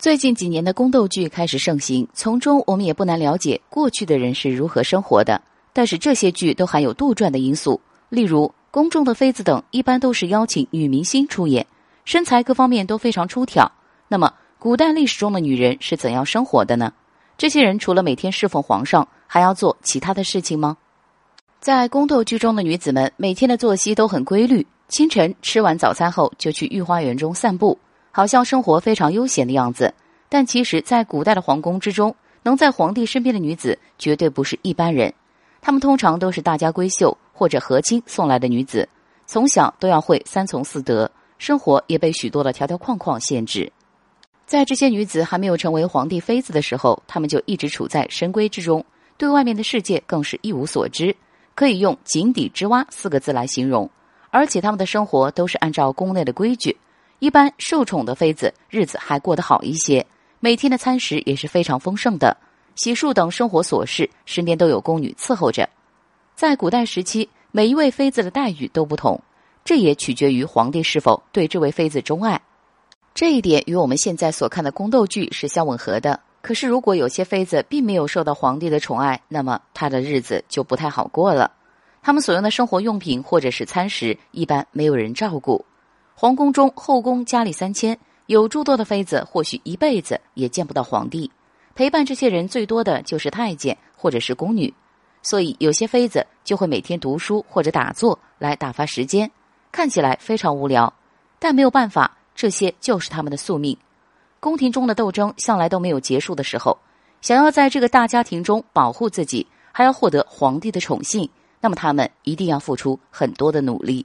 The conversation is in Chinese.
最近几年的宫斗剧开始盛行，从中我们也不难了解过去的人是如何生活的。但是这些剧都含有杜撰的因素，例如宫中的妃子等，一般都是邀请女明星出演，身材各方面都非常出挑。那么，古代历史中的女人是怎样生活的呢？这些人除了每天侍奉皇上，还要做其他的事情吗？在宫斗剧中的女子们每天的作息都很规律，清晨吃完早餐后就去御花园中散步。好像生活非常悠闲的样子，但其实，在古代的皇宫之中，能在皇帝身边的女子绝对不是一般人。她们通常都是大家闺秀或者和亲送来的女子，从小都要会三从四德，生活也被许多的条条框框限制。在这些女子还没有成为皇帝妃子的时候，她们就一直处在深闺之中，对外面的世界更是一无所知，可以用“井底之蛙”四个字来形容。而且，她们的生活都是按照宫内的规矩。一般受宠的妃子日子还过得好一些，每天的餐食也是非常丰盛的，洗漱等生活琐事身边都有宫女伺候着。在古代时期，每一位妃子的待遇都不同，这也取决于皇帝是否对这位妃子钟爱。这一点与我们现在所看的宫斗剧是相吻合的。可是，如果有些妃子并没有受到皇帝的宠爱，那么她的日子就不太好过了。他们所用的生活用品或者是餐食，一般没有人照顾。皇宫中后宫佳丽三千，有诸多的妃子，或许一辈子也见不到皇帝。陪伴这些人最多的就是太监或者是宫女，所以有些妃子就会每天读书或者打坐来打发时间，看起来非常无聊，但没有办法，这些就是他们的宿命。宫廷中的斗争向来都没有结束的时候，想要在这个大家庭中保护自己，还要获得皇帝的宠幸，那么他们一定要付出很多的努力。